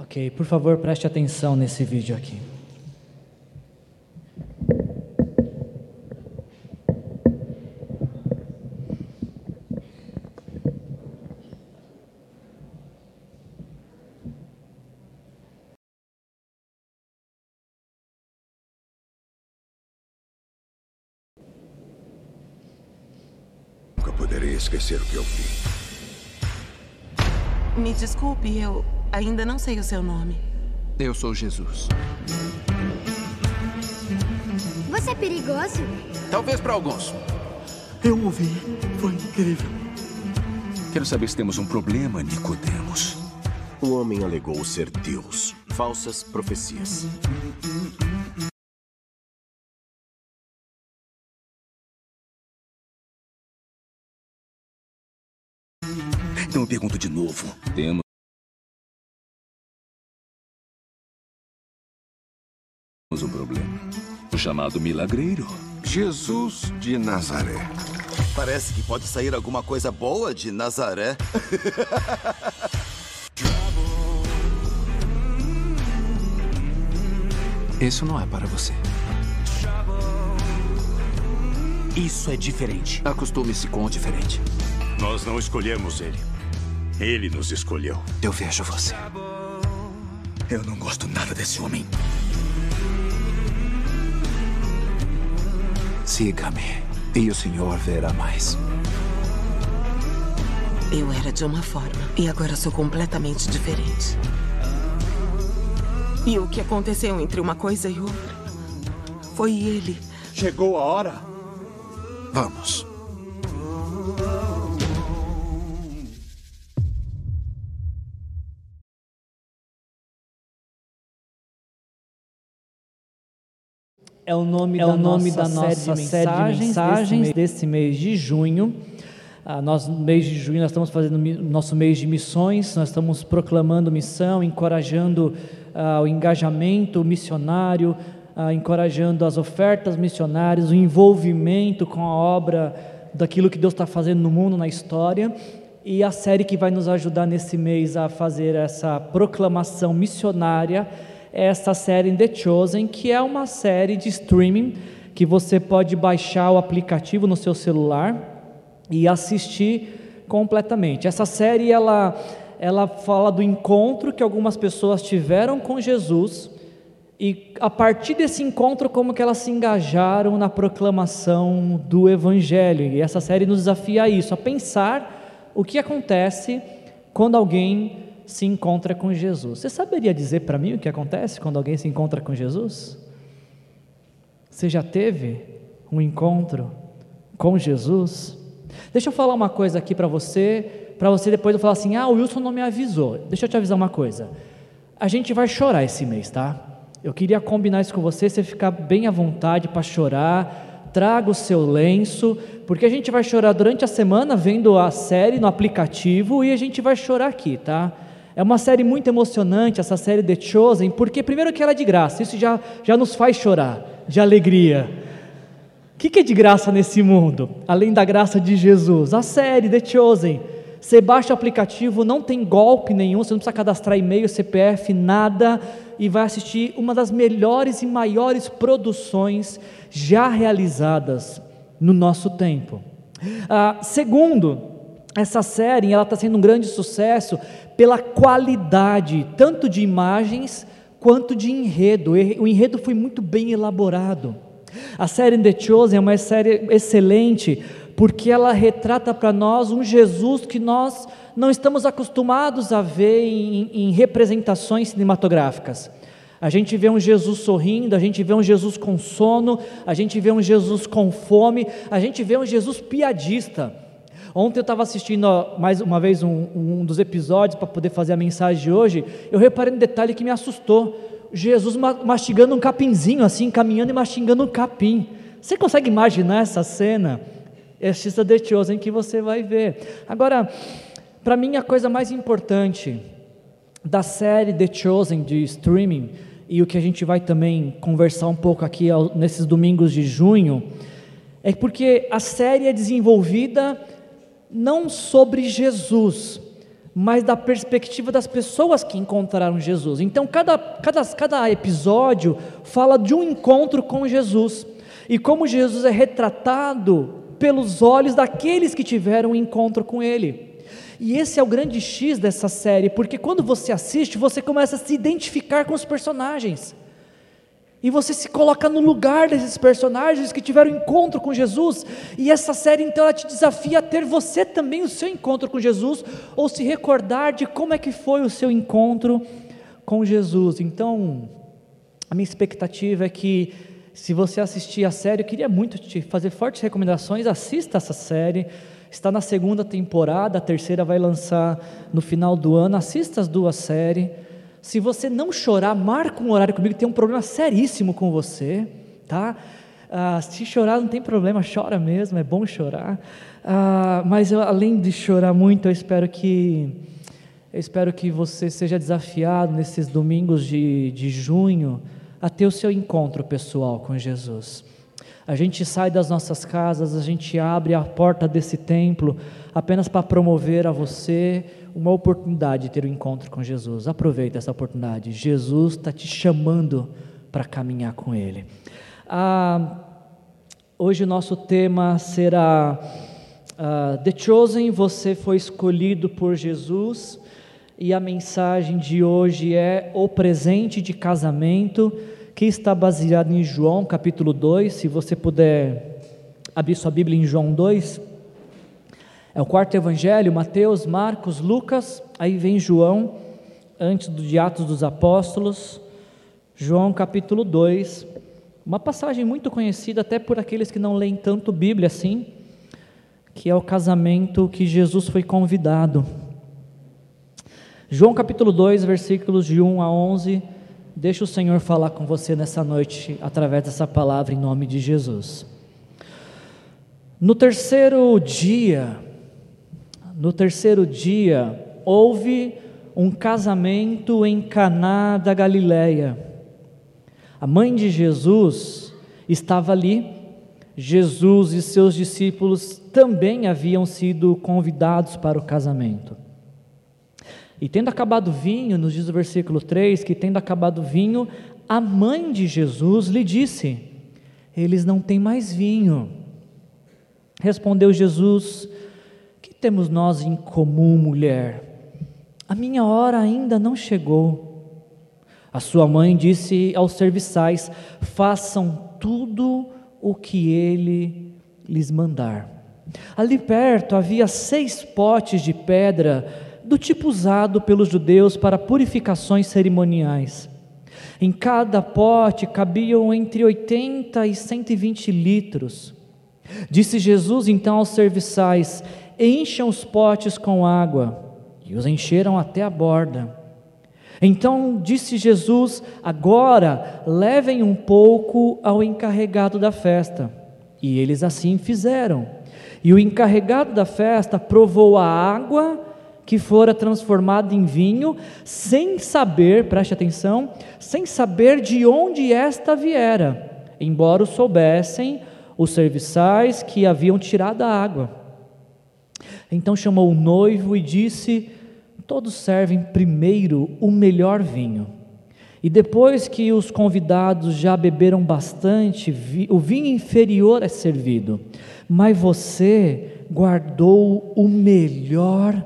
Ok, por favor, preste atenção nesse vídeo aqui. Nunca poderei esquecer o que eu vi. Me desculpe, eu ainda não sei o seu nome. Eu sou Jesus. Você é perigoso? Talvez para alguns. Eu ouvi. Foi incrível. Quero saber se temos um problema, Nicodemos. O homem alegou ser Deus. Falsas profecias. Então eu pergunto de novo. Temos um problema. O chamado milagreiro. Jesus de Nazaré. Parece que pode sair alguma coisa boa de Nazaré. Isso não é para você. Isso é diferente. Acostume-se com o diferente. Nós não escolhemos ele. Ele nos escolheu. Eu vejo você. Eu não gosto nada desse homem. Siga-me. E o senhor verá mais. Eu era de uma forma e agora sou completamente diferente. E o que aconteceu entre uma coisa e outra foi ele. Chegou a hora. Vamos. É o nome, é da, o nome nossa da nossa série de mensagens, desse mês de junho. Ah, nós, no mês de junho, nós estamos fazendo o nosso mês de missões, nós estamos proclamando missão, encorajando ah, o engajamento missionário, ah, encorajando as ofertas missionárias, o envolvimento com a obra daquilo que Deus está fazendo no mundo, na história. E a série que vai nos ajudar nesse mês a fazer essa proclamação missionária essa série The Chosen, que é uma série de streaming que você pode baixar o aplicativo no seu celular e assistir completamente. Essa série ela ela fala do encontro que algumas pessoas tiveram com Jesus e a partir desse encontro como que elas se engajaram na proclamação do evangelho. E essa série nos desafia a isso, a pensar o que acontece quando alguém se encontra com Jesus. Você saberia dizer para mim o que acontece quando alguém se encontra com Jesus? Você já teve um encontro com Jesus? Deixa eu falar uma coisa aqui para você, para você depois eu falar assim: ah, o Wilson não me avisou. Deixa eu te avisar uma coisa. A gente vai chorar esse mês, tá? Eu queria combinar isso com você, você ficar bem à vontade para chorar. Traga o seu lenço, porque a gente vai chorar durante a semana vendo a série no aplicativo e a gente vai chorar aqui, tá? É uma série muito emocionante, essa série The Chosen, porque primeiro que ela é de graça, isso já, já nos faz chorar, de alegria. O que, que é de graça nesse mundo, além da graça de Jesus? A série The Chosen. Você baixa o aplicativo, não tem golpe nenhum, você não precisa cadastrar e-mail, CPF, nada, e vai assistir uma das melhores e maiores produções já realizadas no nosso tempo. Ah, segundo, essa série ela está sendo um grande sucesso pela qualidade, tanto de imagens quanto de enredo. O enredo foi muito bem elaborado. A série The Chosen é uma série excelente porque ela retrata para nós um Jesus que nós não estamos acostumados a ver em, em, representações cinematográficas. A gente vê um Jesus sorrindo, a gente vê um Jesus com sono, a gente vê um Jesus com fome, a gente vê um Jesus piadista. Ontem eu estava assistindo mais uma vez um, um dos episódios para poder fazer a mensagem de hoje. Eu reparei um detalhe que me assustou. Jesus mastigando um capinzinho assim, caminhando e mastigando um capim. Você consegue imaginar essa cena? É Xista The Chosen que você vai ver. Agora, para mim a coisa mais importante da série The Chosen de streaming e o que a gente vai também conversar um pouco aqui nesses domingos de junho é porque a série é desenvolvida não sobre Jesus, mas da perspectiva das pessoas que encontraram Jesus. Então, cada, cada, cada episódio fala de um encontro com Jesus e como Jesus é retratado pelos olhos daqueles que tiveram um encontro com Ele. E esse é o grande X dessa série, porque quando você assiste, você começa a se identificar com os personagens. E você se coloca no lugar desses personagens que tiveram encontro com Jesus. E essa série então ela te desafia a ter você também o seu encontro com Jesus ou se recordar de como é que foi o seu encontro com Jesus. Então, a minha expectativa é que se você assistir a série, eu queria muito te fazer fortes recomendações, assista essa série. Está na segunda temporada, a terceira vai lançar no final do ano. Assista as duas séries. Se você não chorar, marca um horário comigo, tem um problema seríssimo com você, tá? Ah, se chorar não tem problema, chora mesmo, é bom chorar. Ah, mas eu, além de chorar muito, eu espero que eu espero que você seja desafiado nesses domingos de, de junho a ter o seu encontro pessoal com Jesus. A gente sai das nossas casas, a gente abre a porta desse templo apenas para promover a você uma oportunidade de ter um encontro com Jesus. Aproveita essa oportunidade. Jesus está te chamando para caminhar com Ele. Ah, hoje o nosso tema será ah, The Chosen, você foi escolhido por Jesus. E a mensagem de hoje é o presente de casamento que está baseado em João capítulo 2. Se você puder abrir sua Bíblia em João 2. É o quarto evangelho, Mateus, Marcos, Lucas, aí vem João, antes do de Atos dos Apóstolos, João capítulo 2, uma passagem muito conhecida até por aqueles que não leem tanto Bíblia assim, que é o casamento que Jesus foi convidado. João capítulo 2, versículos de 1 a 11, Deixa o Senhor falar com você nessa noite através dessa palavra em nome de Jesus. No terceiro dia, no terceiro dia, houve um casamento em Caná da Galileia. A mãe de Jesus estava ali. Jesus e seus discípulos também haviam sido convidados para o casamento. E tendo acabado o vinho, nos diz o versículo 3, que tendo acabado o vinho, a mãe de Jesus lhe disse: Eles não têm mais vinho. Respondeu Jesus: temos nós em comum, mulher? A minha hora ainda não chegou. A sua mãe disse aos serviçais: Façam tudo o que ele lhes mandar. Ali perto havia seis potes de pedra do tipo usado pelos judeus para purificações cerimoniais. Em cada pote cabiam entre 80 e 120 litros. Disse Jesus então aos serviçais: Encham os potes com água. E os encheram até a borda. Então disse Jesus: Agora levem um pouco ao encarregado da festa. E eles assim fizeram. E o encarregado da festa provou a água que fora transformado em vinho, sem saber, preste atenção, sem saber de onde esta viera, embora soubessem os serviçais que haviam tirado a água. Então chamou o noivo e disse: Todos servem primeiro o melhor vinho. E depois que os convidados já beberam bastante, o vinho inferior é servido. Mas você guardou o melhor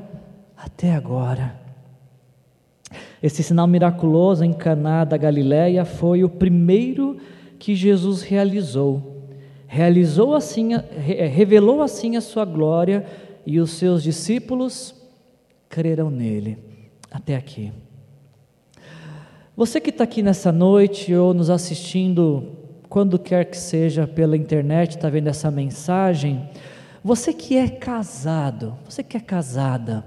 até agora. Esse sinal miraculoso em Caná da Galiléia foi o primeiro que Jesus realizou. Realizou assim, revelou assim a sua glória e os seus discípulos creram nele. Até aqui. Você que está aqui nessa noite ou nos assistindo, quando quer que seja pela internet, está vendo essa mensagem, você que é casado, você que é casada,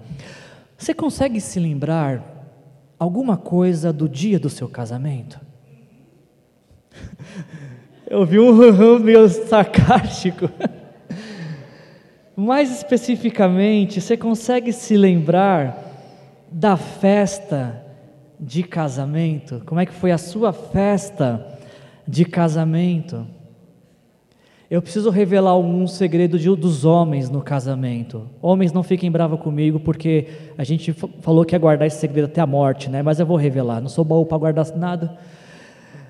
você consegue se lembrar alguma coisa do dia do seu casamento? Eu vi um meio sarcástico. Mais especificamente, você consegue se lembrar da festa de casamento? Como é que foi a sua festa de casamento? Eu preciso revelar um segredo de, dos homens no casamento. Homens, não fiquem bravos comigo, porque a gente falou que ia guardar esse segredo até a morte, né? Mas eu vou revelar. Não sou baú para guardar nada.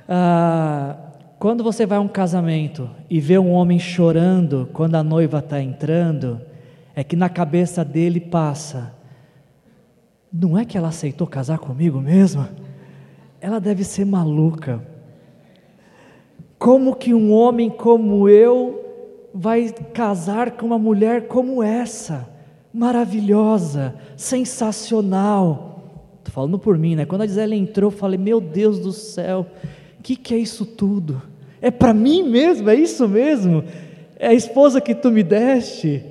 Ah, quando você vai a um casamento e vê um homem chorando quando a noiva está entrando, é que na cabeça dele passa: não é que ela aceitou casar comigo mesmo? Ela deve ser maluca como que um homem como eu vai casar com uma mulher como essa? Maravilhosa, sensacional. Estou falando por mim, né? Quando a Gisele entrou, eu falei: Meu Deus do céu, que, que é isso tudo? É para mim mesmo? É isso mesmo? É a esposa que tu me deste?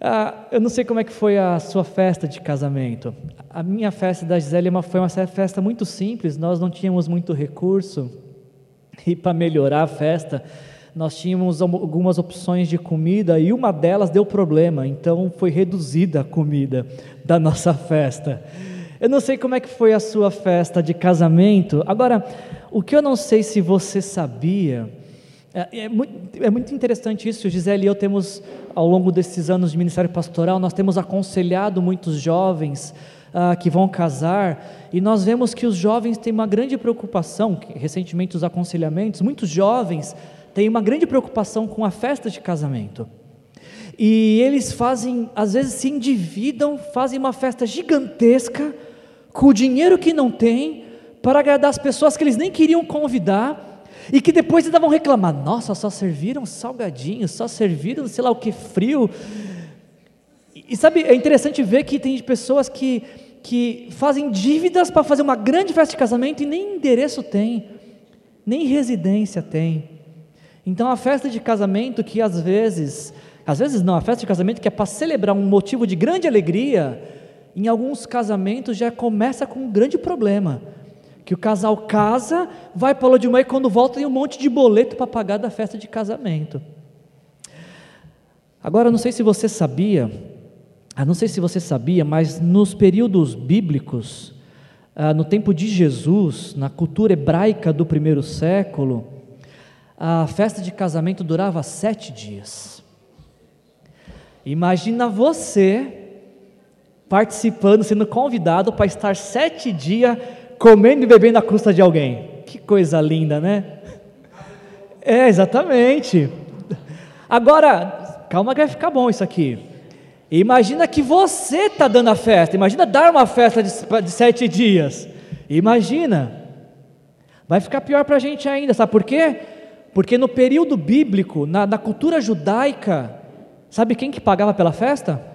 Ah, eu não sei como é que foi a sua festa de casamento. A minha festa da Gisele foi uma festa muito simples, nós não tínhamos muito recurso. E para melhorar a festa, nós tínhamos algumas opções de comida e uma delas deu problema, então foi reduzida a comida da nossa festa. Eu não sei como é que foi a sua festa de casamento. Agora, o que eu não sei se você sabia é, é, muito, é, muito, interessante isso, Gisele e eu temos, ao longo desses anos de ministério pastoral, nós temos aconselhado muitos jovens ah, que vão casar, e nós vemos que os jovens têm uma grande preocupação, recentemente os aconselhamentos, muitos jovens têm uma grande preocupação com a festa de casamento. E eles fazem, às vezes se endividam, fazem uma festa gigantesca, com o dinheiro que não têm, para agradar as pessoas que eles nem queriam convidar, e que depois ainda vão reclamar: nossa, só serviram salgadinho, só serviram sei lá o que frio. E, sabe, é interessante ver que tem pessoas que, que fazem dívidas para fazer uma grande festa de casamento e nem endereço tem, nem residência tem. Então a festa de casamento que às vezes, às vezes não, a festa de casamento que é para celebrar um motivo de grande alegria, em alguns casamentos já começa com um grande problema que o casal casa, vai para a lua de mãe e quando volta tem um monte de boleto para pagar da festa de casamento. Agora, não sei se você sabia, não sei se você sabia, mas nos períodos bíblicos, ah, no tempo de Jesus, na cultura hebraica do primeiro século, a festa de casamento durava sete dias. Imagina você participando, sendo convidado para estar sete dias comendo e bebendo à custa de alguém. Que coisa linda, né? É, exatamente. Agora, calma que vai ficar bom isso aqui. Imagina que você está dando a festa. Imagina dar uma festa de, de sete dias. Imagina. Vai ficar pior para a gente ainda, sabe por quê? Porque no período bíblico, na, na cultura judaica, sabe quem que pagava pela festa?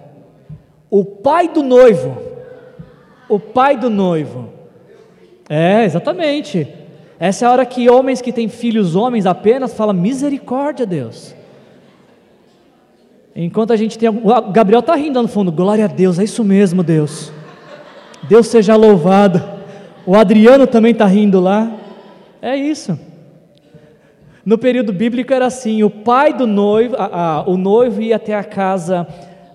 O pai do noivo. O pai do noivo. É, exatamente. Essa é a hora que homens que têm filhos homens apenas falam misericórdia, Deus. Enquanto a gente tem. O Gabriel está rindo no fundo, glória a Deus, é isso mesmo, Deus. Deus seja louvado. O Adriano também está rindo lá. É isso. No período bíblico era assim: o pai do noivo, a, a, o noivo ia até a casa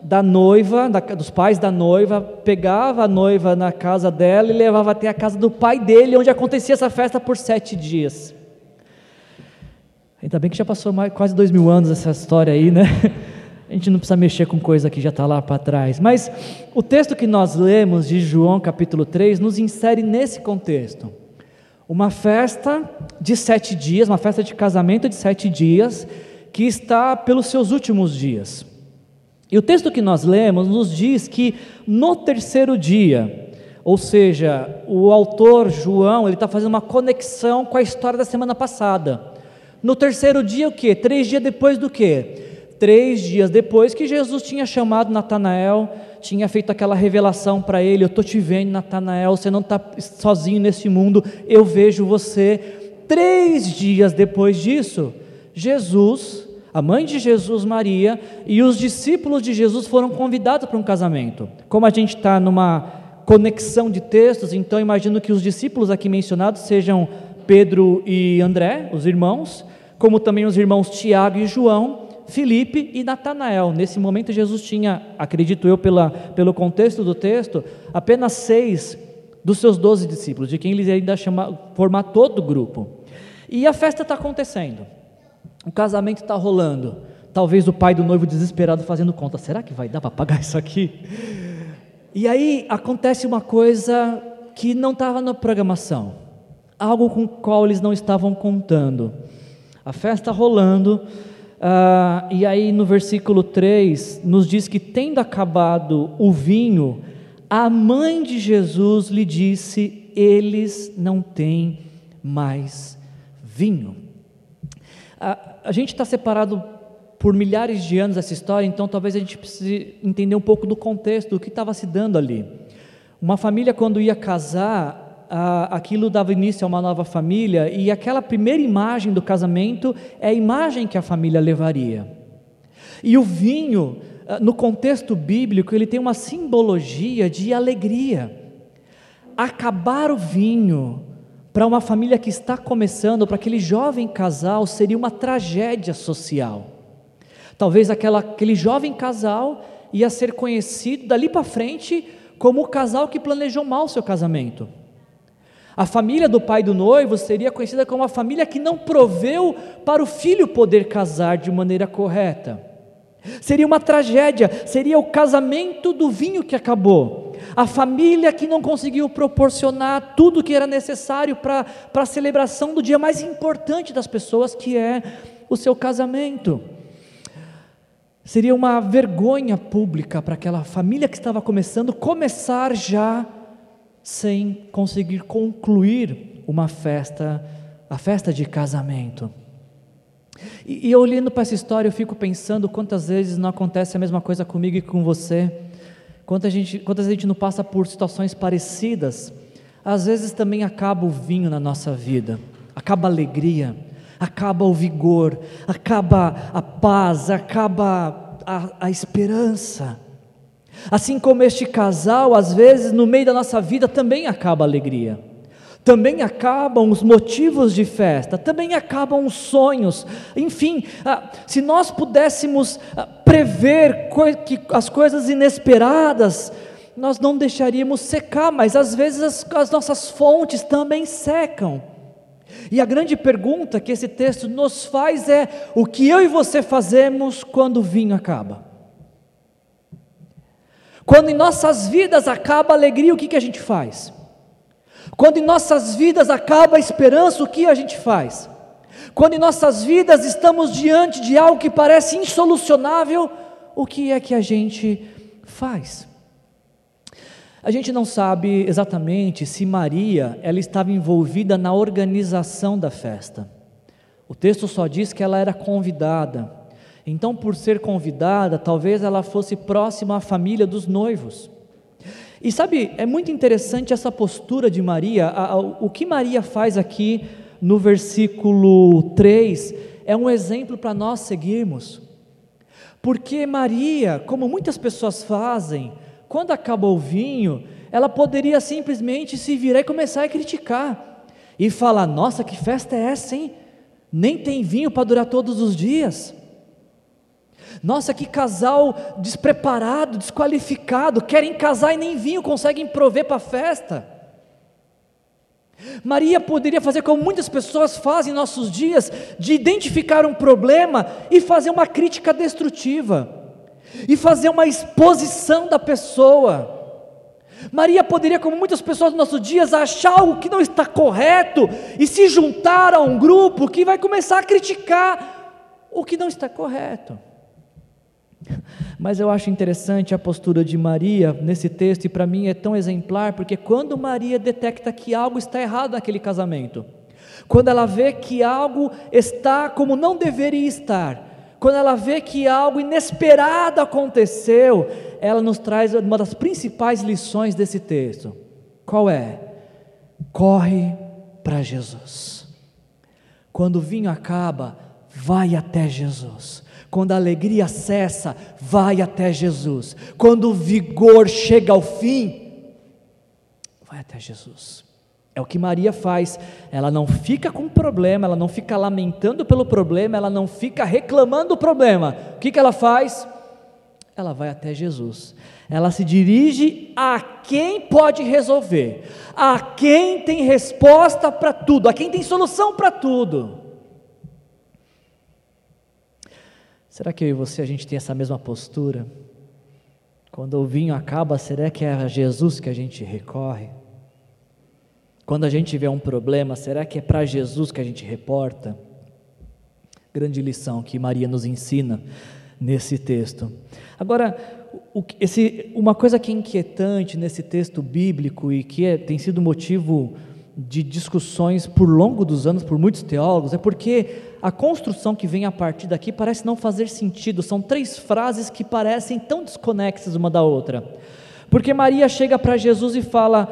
da noiva, da, dos pais da noiva, pegava a noiva na casa dela e levava até a casa do pai dele, onde acontecia essa festa por sete dias. Ainda bem que já passou mais, quase dois mil anos essa história aí, né? A gente não precisa mexer com coisa que já está lá para trás. Mas o texto que nós lemos de João capítulo 3 nos insere nesse contexto. Uma festa de sete dias, uma festa de casamento de sete dias, que está pelos seus últimos dias. E o texto que nós lemos nos diz que no terceiro dia, ou seja, o autor João ele está fazendo uma conexão com a história da semana passada. No terceiro dia, o que? Três dias depois do que? Três dias depois que Jesus tinha chamado Natanael, tinha feito aquela revelação para ele: Eu estou te vendo, Natanael, você não está sozinho nesse mundo, eu vejo você. Três dias depois disso, Jesus a mãe de Jesus, Maria, e os discípulos de Jesus foram convidados para um casamento. Como a gente está numa conexão de textos, então imagino que os discípulos aqui mencionados sejam Pedro e André, os irmãos, como também os irmãos Tiago e João, Filipe e Natanael. Nesse momento, Jesus tinha, acredito eu, pela, pelo contexto do texto, apenas seis dos seus doze discípulos, de quem ele ainda chama, formar todo o grupo. E a festa está acontecendo, o casamento está rolando. Talvez o pai do noivo desesperado fazendo conta: será que vai dar para pagar isso aqui? E aí acontece uma coisa que não estava na programação, algo com o qual eles não estavam contando. A festa rolando, ah, e aí no versículo 3 nos diz que, tendo acabado o vinho, a mãe de Jesus lhe disse: Eles não têm mais vinho. A, a gente está separado por milhares de anos essa história, então talvez a gente precise entender um pouco do contexto, do que estava se dando ali. Uma família, quando ia casar, aquilo dava início a uma nova família, e aquela primeira imagem do casamento é a imagem que a família levaria. E o vinho, no contexto bíblico, ele tem uma simbologia de alegria. Acabar o vinho para uma família que está começando, para aquele jovem casal, seria uma tragédia social. Talvez aquela, aquele jovem casal ia ser conhecido dali para frente como o casal que planejou mal seu casamento. A família do pai do noivo seria conhecida como a família que não proveu para o filho poder casar de maneira correta. Seria uma tragédia, seria o casamento do vinho que acabou, a família que não conseguiu proporcionar tudo que era necessário para a celebração do dia mais importante das pessoas, que é o seu casamento. Seria uma vergonha pública para aquela família que estava começando começar já sem conseguir concluir uma festa, a festa de casamento. E, e olhando para essa história, eu fico pensando quantas vezes não acontece a mesma coisa comigo e com você, quantas, gente, quantas a gente não passa por situações parecidas. Às vezes também acaba o vinho na nossa vida, acaba a alegria, acaba o vigor, acaba a paz, acaba a, a esperança. Assim como este casal, às vezes no meio da nossa vida também acaba a alegria também acabam os motivos de festa, também acabam os sonhos, enfim, ah, se nós pudéssemos ah, prever as coisas inesperadas, nós não deixaríamos secar, mas às vezes as, as nossas fontes também secam. E a grande pergunta que esse texto nos faz é: o que eu e você fazemos quando o vinho acaba? Quando em nossas vidas acaba a alegria, o que, que a gente faz? Quando em nossas vidas acaba a esperança, o que a gente faz? Quando em nossas vidas estamos diante de algo que parece insolucionável, o que é que a gente faz? A gente não sabe exatamente se Maria ela estava envolvida na organização da festa. O texto só diz que ela era convidada. Então, por ser convidada, talvez ela fosse próxima à família dos noivos. E sabe, é muito interessante essa postura de Maria. O que Maria faz aqui no versículo 3 é um exemplo para nós seguirmos. Porque Maria, como muitas pessoas fazem, quando acaba o vinho, ela poderia simplesmente se virar e começar a criticar. E falar: Nossa, que festa é essa, hein? Nem tem vinho para durar todos os dias. Nossa, que casal despreparado, desqualificado, querem casar e nem vinho conseguem prover para a festa. Maria poderia fazer como muitas pessoas fazem em nossos dias, de identificar um problema e fazer uma crítica destrutiva, e fazer uma exposição da pessoa. Maria poderia, como muitas pessoas nos nossos dias, achar algo que não está correto e se juntar a um grupo que vai começar a criticar o que não está correto. Mas eu acho interessante a postura de Maria nesse texto, e para mim é tão exemplar, porque quando Maria detecta que algo está errado naquele casamento, quando ela vê que algo está como não deveria estar, quando ela vê que algo inesperado aconteceu, ela nos traz uma das principais lições desse texto. Qual é? Corre para Jesus. Quando o vinho acaba, vai até Jesus. Quando a alegria cessa, vai até Jesus. Quando o vigor chega ao fim, vai até Jesus. É o que Maria faz. Ela não fica com problema, ela não fica lamentando pelo problema, ela não fica reclamando do problema. O que, que ela faz? Ela vai até Jesus. Ela se dirige a quem pode resolver, a quem tem resposta para tudo, a quem tem solução para tudo. Será que eu e você a gente tem essa mesma postura? Quando o vinho acaba, será que é a Jesus que a gente recorre? Quando a gente tiver um problema, será que é para Jesus que a gente reporta? Grande lição que Maria nos ensina nesse texto. Agora, o, esse, uma coisa que é inquietante nesse texto bíblico e que é, tem sido motivo de discussões por longo dos anos por muitos teólogos é porque a construção que vem a partir daqui parece não fazer sentido. São três frases que parecem tão desconexas uma da outra. Porque Maria chega para Jesus e fala: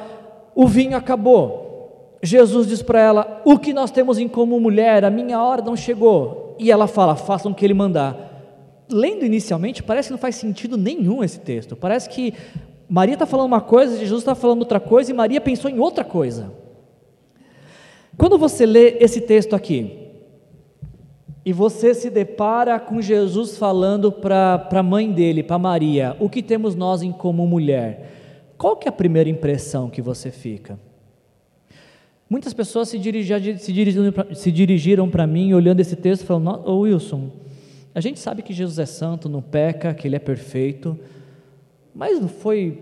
O vinho acabou. Jesus diz para ela: O que nós temos em comum, mulher? A minha hora não chegou. E ela fala: Façam o que ele mandar. Lendo inicialmente, parece que não faz sentido nenhum esse texto. Parece que Maria está falando uma coisa, Jesus está falando outra coisa, e Maria pensou em outra coisa. Quando você lê esse texto aqui, e você se depara com Jesus falando para a mãe dele, para Maria, o que temos nós em comum, mulher? Qual que é a primeira impressão que você fica? Muitas pessoas se, dirigiram, se dirigiram para mim olhando esse texto falando, oh, Wilson, a gente sabe que Jesus é santo, não peca, que ele é perfeito, mas não foi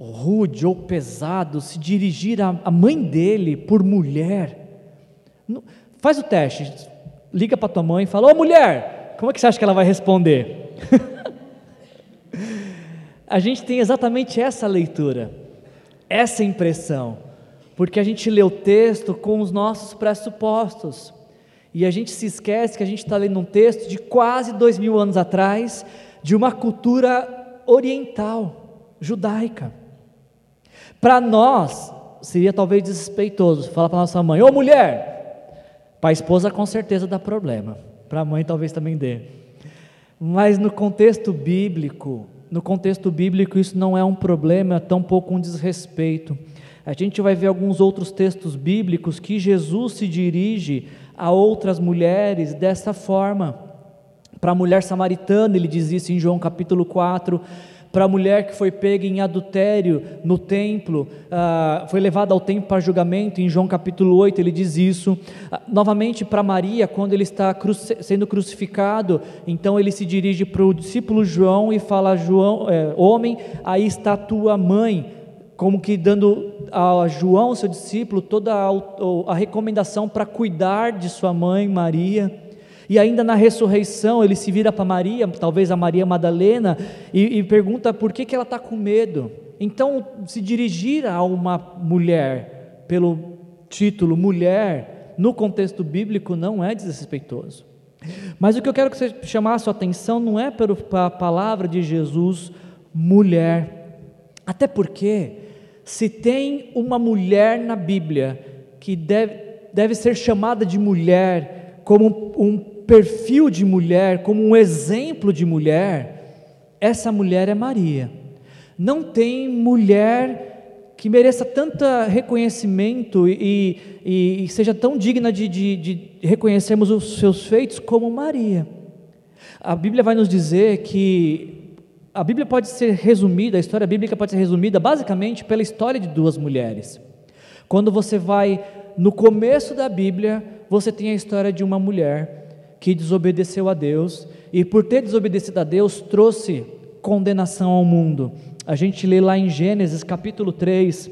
rude ou pesado se dirigir à mãe dele por mulher? Faz o teste, liga para tua mãe e fala, ô mulher, como é que você acha que ela vai responder? a gente tem exatamente essa leitura, essa impressão porque a gente lê o texto com os nossos pressupostos, e a gente se esquece que a gente está lendo um texto de quase dois mil anos atrás, de uma cultura oriental, judaica. Para nós, seria talvez desrespeitoso falar para nossa mãe: Ô mulher! Para a esposa, com certeza dá problema, para a mãe, talvez também dê. Mas no contexto bíblico, no contexto bíblico, isso não é um problema, é tão pouco um desrespeito. A gente vai ver alguns outros textos bíblicos que Jesus se dirige a outras mulheres dessa forma. Para a mulher samaritana, ele diz isso em João capítulo 4. Para a mulher que foi pega em adultério no templo, uh, foi levada ao templo para julgamento, em João capítulo 8 ele diz isso. Uh, novamente para Maria, quando ele está sendo crucificado, então ele se dirige para o discípulo João e fala: João, é, Homem, aí está tua mãe como que dando a João, seu discípulo, toda a, a recomendação para cuidar de sua mãe Maria. E ainda na ressurreição, ele se vira para Maria, talvez a Maria Madalena, e, e pergunta por que, que ela está com medo. Então, se dirigir a uma mulher, pelo título mulher, no contexto bíblico, não é desrespeitoso. Mas o que eu quero que você chamar a sua atenção não é pela palavra de Jesus, mulher. Até porque se tem uma mulher na Bíblia que deve, deve ser chamada de mulher, como um perfil de mulher, como um exemplo de mulher, essa mulher é Maria. Não tem mulher que mereça tanto reconhecimento e, e, e seja tão digna de, de, de reconhecermos os seus feitos como Maria. A Bíblia vai nos dizer que a Bíblia pode ser resumida, a história bíblica pode ser resumida basicamente pela história de duas mulheres. Quando você vai no começo da Bíblia, você tem a história de uma mulher que desobedeceu a Deus e, por ter desobedecido a Deus, trouxe condenação ao mundo. A gente lê lá em Gênesis capítulo 3,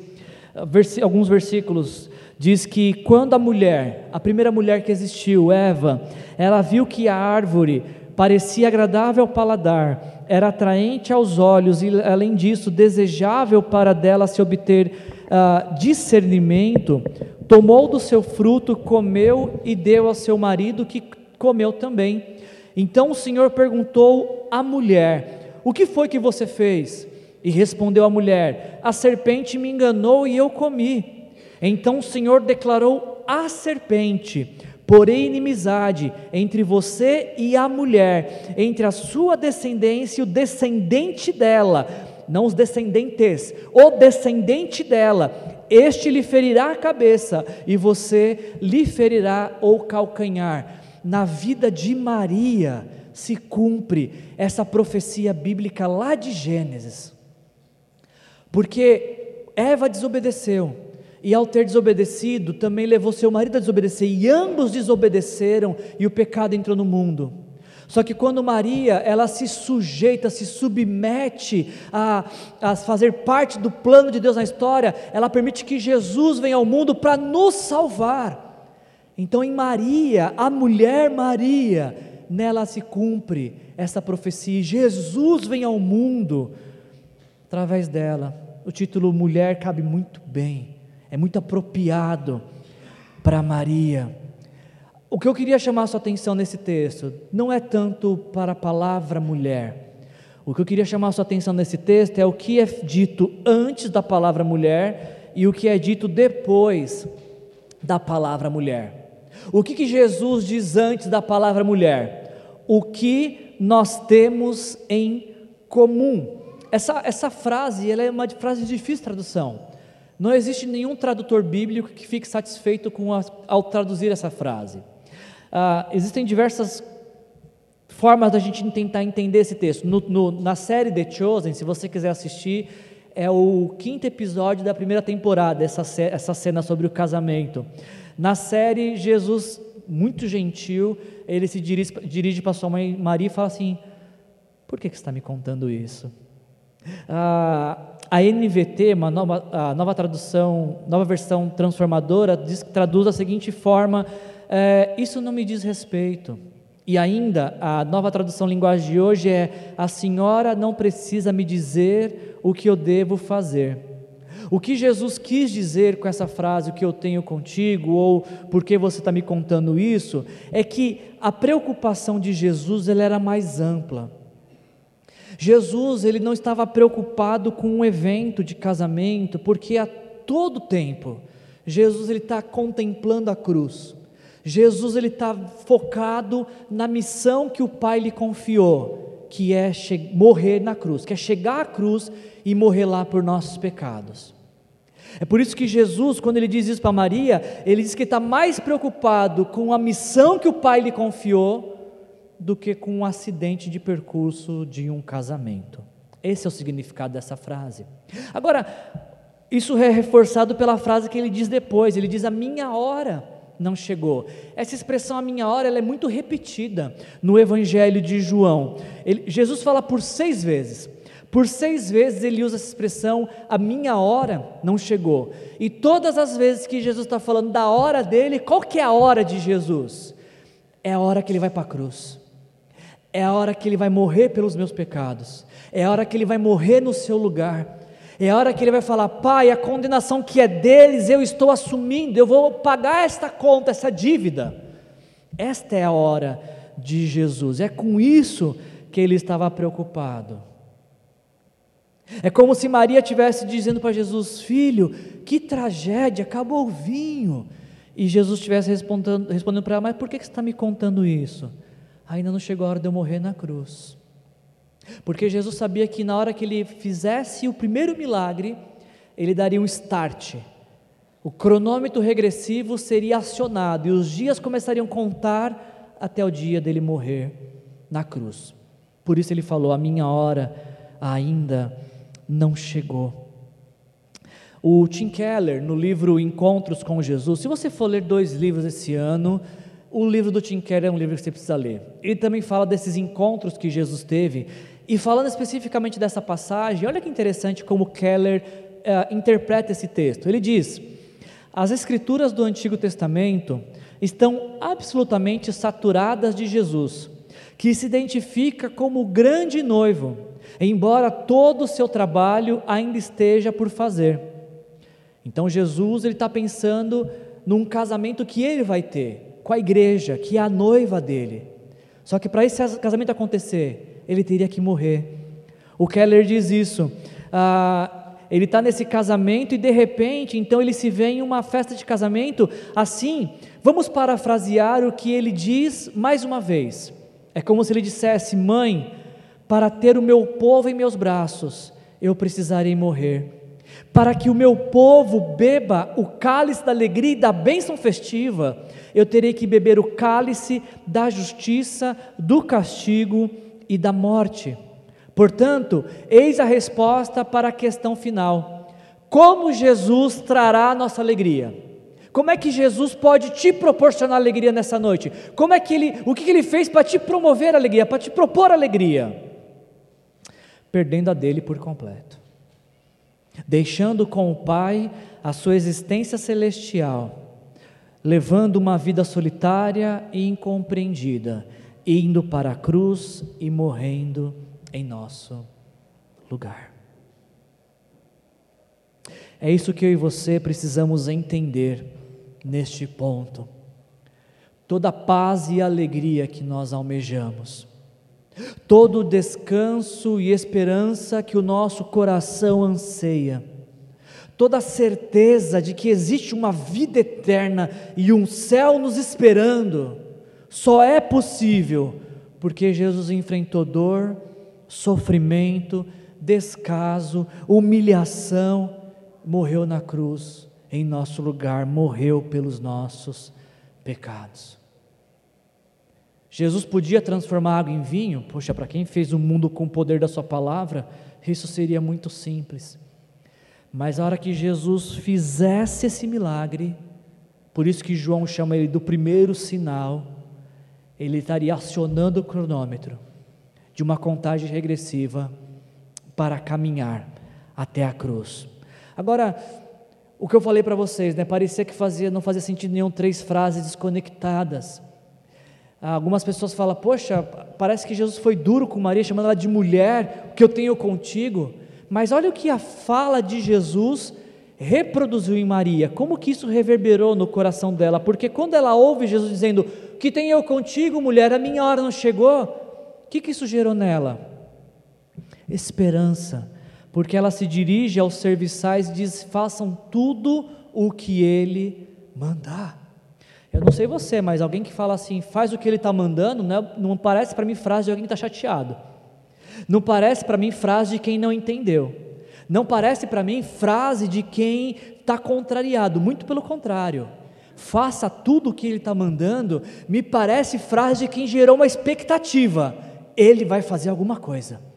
alguns versículos, diz que quando a mulher, a primeira mulher que existiu, Eva, ela viu que a árvore parecia agradável ao paladar, era atraente aos olhos e, além disso, desejável para dela se obter uh, discernimento, tomou do seu fruto, comeu e deu ao seu marido, que comeu também. Então o Senhor perguntou à mulher: O que foi que você fez? E respondeu a mulher: A serpente me enganou e eu comi. Então o Senhor declarou à serpente: Porém, inimizade entre você e a mulher, entre a sua descendência e o descendente dela, não os descendentes, o descendente dela, este lhe ferirá a cabeça e você lhe ferirá o calcanhar. Na vida de Maria, se cumpre essa profecia bíblica lá de Gênesis. Porque Eva desobedeceu, e ao ter desobedecido, também levou seu marido a desobedecer, e ambos desobedeceram, e o pecado entrou no mundo. Só que quando Maria, ela se sujeita, se submete a, a fazer parte do plano de Deus na história, ela permite que Jesus venha ao mundo para nos salvar. Então, em Maria, a mulher Maria, nela se cumpre essa profecia. Jesus vem ao mundo através dela. O título mulher cabe muito bem, é muito apropriado para Maria. O que eu queria chamar a sua atenção nesse texto não é tanto para a palavra mulher. O que eu queria chamar a sua atenção nesse texto é o que é dito antes da palavra mulher e o que é dito depois da palavra mulher. O que, que Jesus diz antes da palavra mulher? O que nós temos em comum. Essa, essa frase ela é uma frase de difícil tradução. Não existe nenhum tradutor bíblico que fique satisfeito com a, ao traduzir essa frase. Ah, existem diversas formas da gente tentar entender esse texto. No, no, na série The Chosen, se você quiser assistir, é o quinto episódio da primeira temporada, essa, essa cena sobre o casamento. Na série, Jesus, muito gentil, ele se dirige, dirige para sua mãe Maria e fala assim: Por que, que você está me contando isso? Ah, a NVT, uma nova, a nova tradução, nova versão transformadora, diz, traduz da seguinte forma: é, Isso não me diz respeito. E ainda, a nova tradução linguagem de hoje é: A senhora não precisa me dizer o que eu devo fazer. O que Jesus quis dizer com essa frase, o que eu tenho contigo, ou por que você está me contando isso, é que a preocupação de Jesus ela era mais ampla. Jesus ele não estava preocupado com um evento de casamento, porque a todo tempo Jesus ele está contemplando a cruz. Jesus ele está focado na missão que o Pai lhe confiou, que é morrer na cruz, que é chegar à cruz e morrer lá por nossos pecados. É por isso que Jesus, quando ele diz isso para Maria, ele diz que está mais preocupado com a missão que o Pai lhe confiou do que com um acidente de percurso de um casamento. Esse é o significado dessa frase. Agora, isso é reforçado pela frase que ele diz depois: ele diz, A minha hora não chegou. Essa expressão, a minha hora, ela é muito repetida no Evangelho de João. Ele, Jesus fala por seis vezes. Por seis vezes ele usa essa expressão, a minha hora não chegou. E todas as vezes que Jesus está falando da hora dele, qual que é a hora de Jesus? É a hora que ele vai para a cruz. É a hora que ele vai morrer pelos meus pecados. É a hora que ele vai morrer no seu lugar. É a hora que ele vai falar: Pai, a condenação que é deles eu estou assumindo, eu vou pagar esta conta, essa dívida. Esta é a hora de Jesus. É com isso que ele estava preocupado. É como se Maria estivesse dizendo para Jesus: Filho, que tragédia, acabou o vinho. E Jesus estivesse respondendo, respondendo para ela: Mas por que você está me contando isso? ainda não chegou a hora de eu morrer na cruz. Porque Jesus sabia que na hora que ele fizesse o primeiro milagre, ele daria um start. O cronômetro regressivo seria acionado e os dias começariam a contar até o dia dele morrer na cruz. Por isso ele falou: A minha hora ainda não chegou. O Tim Keller, no livro Encontros com Jesus, se você for ler dois livros esse ano, o livro do Tim Keller é um livro que você precisa ler. Ele também fala desses encontros que Jesus teve. E falando especificamente dessa passagem, olha que interessante como Keller uh, interpreta esse texto. Ele diz: as escrituras do Antigo Testamento estão absolutamente saturadas de Jesus, que se identifica como o grande noivo, embora todo o seu trabalho ainda esteja por fazer. Então Jesus ele está pensando num casamento que ele vai ter com a igreja, que é a noiva dele. Só que para esse casamento acontecer, ele teria que morrer. O Keller diz isso. Ah, ele está nesse casamento e de repente, então ele se vê em uma festa de casamento. Assim, vamos parafrasear o que ele diz mais uma vez. É como se ele dissesse: Mãe, para ter o meu povo em meus braços, eu precisarei morrer. Para que o meu povo beba o cálice da alegria e da bênção festiva, eu terei que beber o cálice da justiça, do castigo e da morte. Portanto, eis a resposta para a questão final: como Jesus trará a nossa alegria? Como é que Jesus pode te proporcionar alegria nessa noite? Como é que ele, o que ele fez para te promover alegria, para te propor alegria? Perdendo a dele por completo. Deixando com o Pai a sua existência celestial, levando uma vida solitária e incompreendida, indo para a cruz e morrendo em nosso lugar. É isso que eu e você precisamos entender neste ponto. Toda paz e alegria que nós almejamos, todo descanso e esperança que o nosso coração anseia, toda a certeza de que existe uma vida eterna e um céu nos esperando, só é possível porque Jesus enfrentou dor, sofrimento, descaso, humilhação, morreu na cruz em nosso lugar, morreu pelos nossos pecados. Jesus podia transformar água em vinho, poxa, para quem fez o mundo com o poder da Sua palavra, isso seria muito simples. Mas a hora que Jesus fizesse esse milagre, por isso que João chama ele do primeiro sinal, ele estaria acionando o cronômetro de uma contagem regressiva para caminhar até a cruz. Agora, o que eu falei para vocês, né? Parecia que fazia, não fazia sentido nenhum três frases desconectadas. Algumas pessoas falam, poxa, parece que Jesus foi duro com Maria, chamando ela de mulher, o que eu tenho contigo. Mas olha o que a fala de Jesus reproduziu em Maria, como que isso reverberou no coração dela, porque quando ela ouve Jesus dizendo, que tenho eu contigo, mulher, a minha hora não chegou, o que, que isso gerou nela? Esperança porque ela se dirige aos serviçais e diz: façam tudo o que ele mandar. Eu não sei você, mas alguém que fala assim, faz o que ele está mandando, não, é, não parece para mim frase de alguém que está chateado. Não parece para mim frase de quem não entendeu. Não parece para mim frase de quem está contrariado. Muito pelo contrário. Faça tudo o que ele está mandando, me parece frase de quem gerou uma expectativa. Ele vai fazer alguma coisa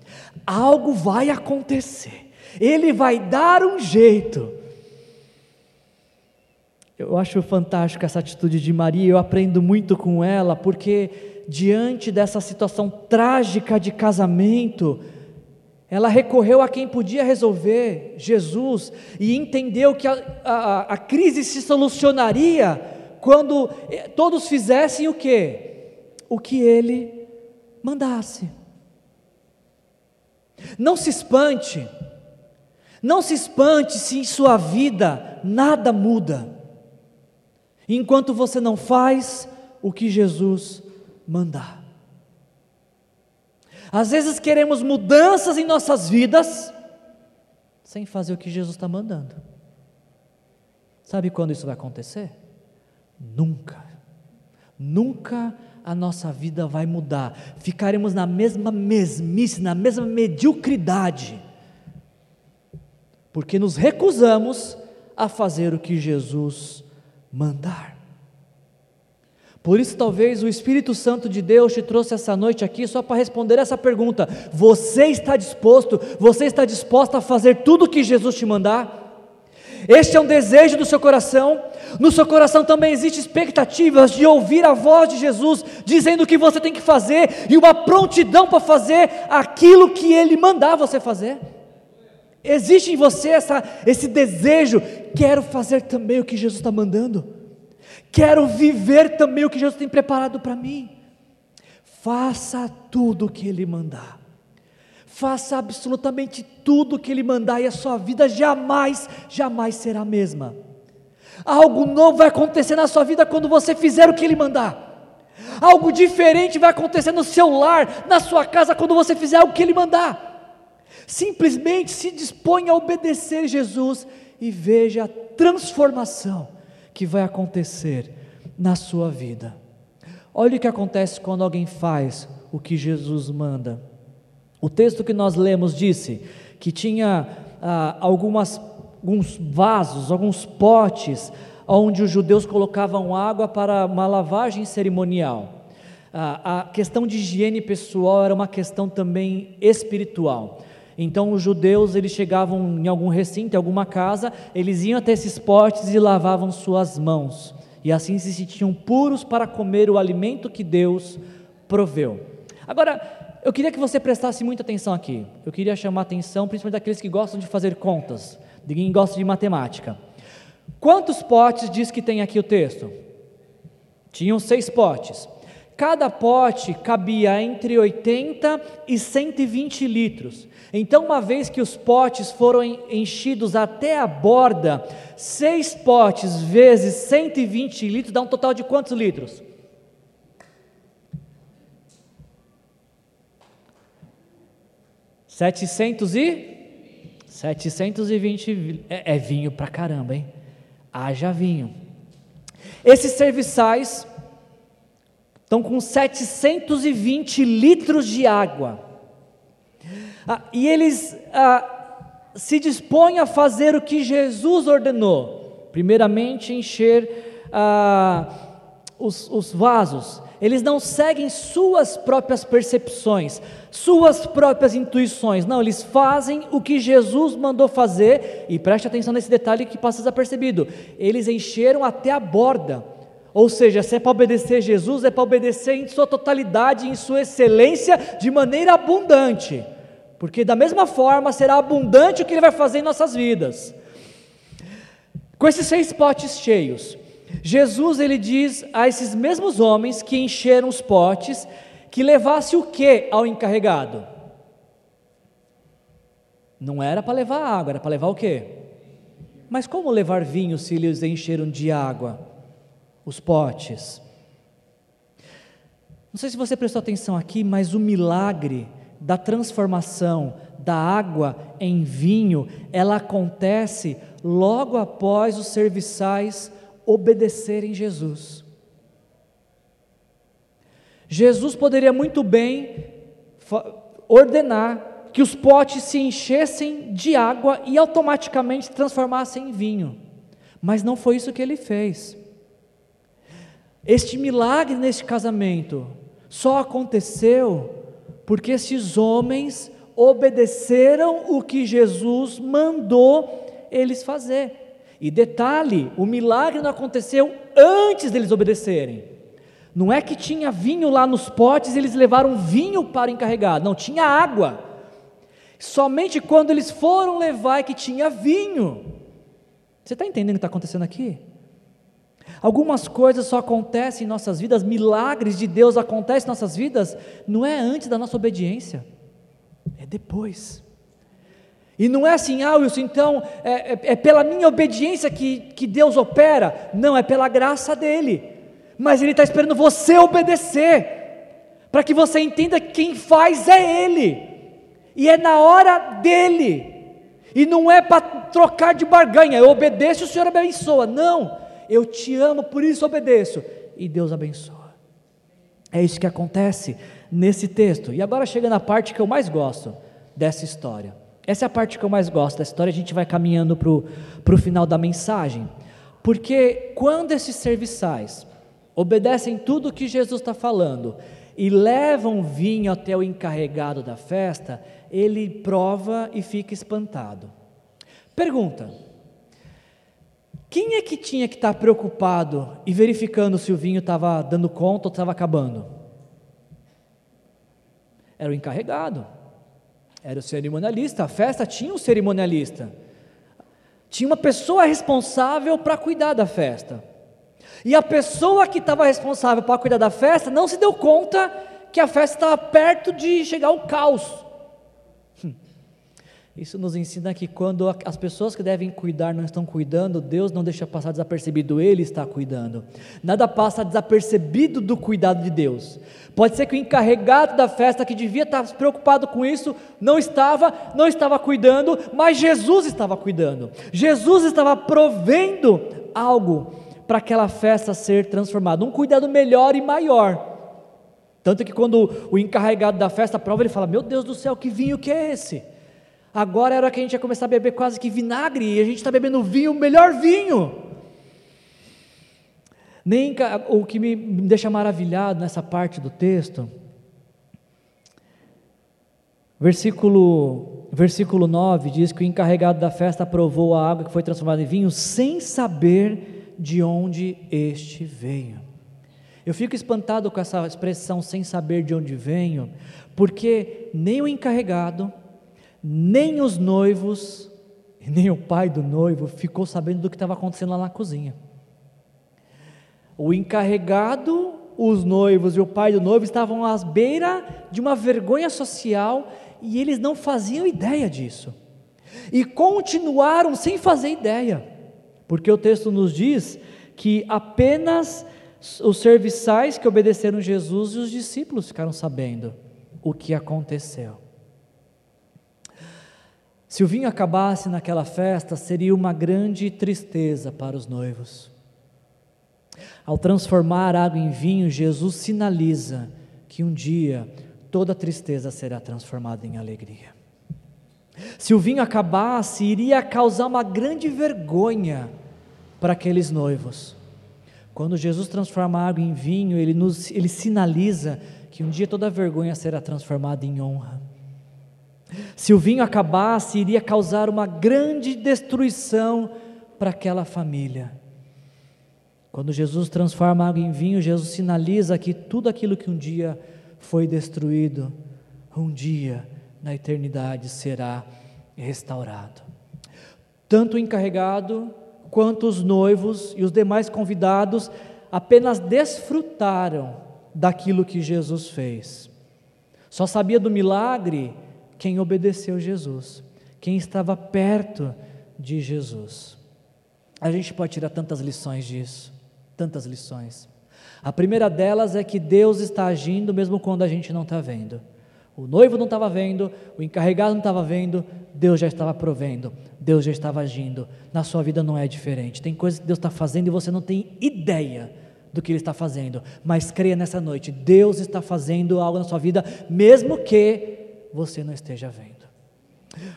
algo vai acontecer, ele vai dar um jeito. Eu acho fantástico essa atitude de Maria, eu aprendo muito com ela, porque diante dessa situação trágica de casamento, ela recorreu a quem podia resolver, Jesus, e entendeu que a, a, a crise se solucionaria quando eh, todos fizessem o que? O que ele mandasse. Não se espante, não se espante se em sua vida nada muda, enquanto você não faz o que Jesus mandar. Às vezes queremos mudanças em nossas vidas, sem fazer o que Jesus está mandando. Sabe quando isso vai acontecer? Nunca. Nunca a nossa vida vai mudar. Ficaremos na mesma mesmice, na mesma mediocridade, porque nos recusamos a fazer o que Jesus mandar. Por isso, talvez o Espírito Santo de Deus te trouxe essa noite aqui só para responder essa pergunta: Você está disposto, você está disposta a fazer tudo o que Jesus te mandar? Este é um desejo do seu coração. No seu coração também existem expectativas de ouvir a voz de Jesus dizendo o que você tem que fazer e uma prontidão para fazer aquilo que Ele mandar você fazer. Existe em você essa, esse desejo, quero fazer também o que Jesus está mandando, quero viver também o que Jesus tem preparado para mim. Faça tudo o que Ele mandar. Faça absolutamente tudo o que Ele mandar e a sua vida jamais, jamais será a mesma. Algo novo vai acontecer na sua vida quando você fizer o que Ele mandar. Algo diferente vai acontecer no seu lar, na sua casa, quando você fizer o que Ele mandar. Simplesmente se dispõe a obedecer Jesus e veja a transformação que vai acontecer na sua vida. Olha o que acontece quando alguém faz o que Jesus manda. O texto que nós lemos disse que tinha ah, algumas alguns vasos, alguns potes, onde os judeus colocavam água para uma lavagem cerimonial. A questão de higiene pessoal era uma questão também espiritual. Então os judeus eles chegavam em algum recinto, em alguma casa, eles iam até esses potes e lavavam suas mãos. E assim se sentiam puros para comer o alimento que Deus proveu. Agora, eu queria que você prestasse muita atenção aqui. Eu queria chamar a atenção, principalmente daqueles que gostam de fazer contas, de quem gosta de matemática. Quantos potes diz que tem aqui o texto? Tinham seis potes. Cada pote cabia entre 80 e 120 litros. Então, uma vez que os potes foram enchidos até a borda, seis potes vezes 120 litros dá um total de quantos litros? Setecentos e 720 é, é vinho pra caramba, hein? Haja vinho. Esses serviçais estão com 720 litros de água. Ah, e eles ah, se dispõem a fazer o que Jesus ordenou. Primeiramente, encher ah, os, os vasos. Eles não seguem suas próprias percepções, suas próprias intuições. Não, eles fazem o que Jesus mandou fazer. E preste atenção nesse detalhe que passa desapercebido. Eles encheram até a borda. Ou seja, se é para obedecer Jesus, é para obedecer em sua totalidade, em sua excelência, de maneira abundante. Porque da mesma forma será abundante o que ele vai fazer em nossas vidas. Com esses seis potes cheios, Jesus ele diz a esses mesmos homens que encheram os potes que levasse o que ao encarregado? Não era para levar água, era para levar o quê? Mas como levar vinho se eles encheram de água? Os potes. Não sei se você prestou atenção aqui, mas o milagre da transformação da água em vinho, ela acontece logo após os serviçais obedecerem Jesus. Jesus poderia muito bem ordenar que os potes se enchessem de água e automaticamente se transformassem em vinho, mas não foi isso que ele fez. Este milagre neste casamento só aconteceu porque esses homens obedeceram o que Jesus mandou eles fazer. E detalhe, o milagre não aconteceu antes deles obedecerem. Não é que tinha vinho lá nos potes e eles levaram vinho para o encarregado. Não, tinha água. Somente quando eles foram levar é que tinha vinho. Você está entendendo o que está acontecendo aqui? Algumas coisas só acontecem em nossas vidas, milagres de Deus acontecem em nossas vidas, não é antes da nossa obediência, é depois. E não é assim, ah, Wilson, então é, é, é pela minha obediência que, que Deus opera. Não, é pela graça dele. Mas Ele está esperando você obedecer, para que você entenda que quem faz é Ele, e é na hora dele, e não é para trocar de barganha, eu obedeço e o Senhor abençoa. Não, eu te amo, por isso obedeço. E Deus abençoa. É isso que acontece nesse texto. E agora chega na parte que eu mais gosto dessa história. Essa é a parte que eu mais gosto da história. A gente vai caminhando para o final da mensagem. Porque quando esses serviçais obedecem tudo o que Jesus está falando e levam vinho até o encarregado da festa, ele prova e fica espantado. Pergunta: quem é que tinha que estar preocupado e verificando se o vinho estava dando conta ou estava acabando? Era o encarregado, era o cerimonialista. A festa tinha um cerimonialista, tinha uma pessoa responsável para cuidar da festa. E a pessoa que estava responsável para cuidar da festa não se deu conta que a festa estava perto de chegar ao caos. Isso nos ensina que quando as pessoas que devem cuidar não estão cuidando, Deus não deixa passar desapercebido, Ele está cuidando. Nada passa desapercebido do cuidado de Deus. Pode ser que o encarregado da festa, que devia estar preocupado com isso, não estava, não estava cuidando, mas Jesus estava cuidando. Jesus estava provendo algo para aquela festa ser transformada, um cuidado melhor e maior. Tanto que quando o encarregado da festa prova, ele fala: Meu Deus do céu, que vinho que é esse? Agora era que a gente ia começar a beber quase que vinagre, e a gente está bebendo vinho, o melhor vinho. Nem o que me deixa maravilhado nessa parte do texto, versículo, versículo 9 diz que o encarregado da festa provou a água que foi transformada em vinho sem saber de onde este veio. Eu fico espantado com essa expressão sem saber de onde venho, porque nem o encarregado, nem os noivos, nem o pai do noivo ficou sabendo do que estava acontecendo lá na cozinha. O encarregado, os noivos e o pai do noivo estavam às beiras de uma vergonha social e eles não faziam ideia disso. E continuaram sem fazer ideia, porque o texto nos diz que apenas os serviçais que obedeceram Jesus e os discípulos ficaram sabendo o que aconteceu. Se o vinho acabasse naquela festa, seria uma grande tristeza para os noivos. Ao transformar água em vinho, Jesus sinaliza que um dia toda tristeza será transformada em alegria. Se o vinho acabasse, iria causar uma grande vergonha para aqueles noivos. Quando Jesus transforma a água em vinho, ele, nos, ele sinaliza que um dia toda vergonha será transformada em honra. Se o vinho acabasse, iria causar uma grande destruição para aquela família. Quando Jesus transforma água em vinho, Jesus sinaliza que tudo aquilo que um dia foi destruído, um dia na eternidade será restaurado. Tanto o encarregado quanto os noivos e os demais convidados apenas desfrutaram daquilo que Jesus fez. Só sabia do milagre quem obedeceu Jesus, quem estava perto de Jesus. A gente pode tirar tantas lições disso tantas lições. A primeira delas é que Deus está agindo mesmo quando a gente não está vendo. O noivo não estava vendo, o encarregado não estava vendo, Deus já estava provendo, Deus já estava agindo. Na sua vida não é diferente. Tem coisas que Deus está fazendo e você não tem ideia do que Ele está fazendo, mas creia nessa noite: Deus está fazendo algo na sua vida, mesmo que você não esteja vendo.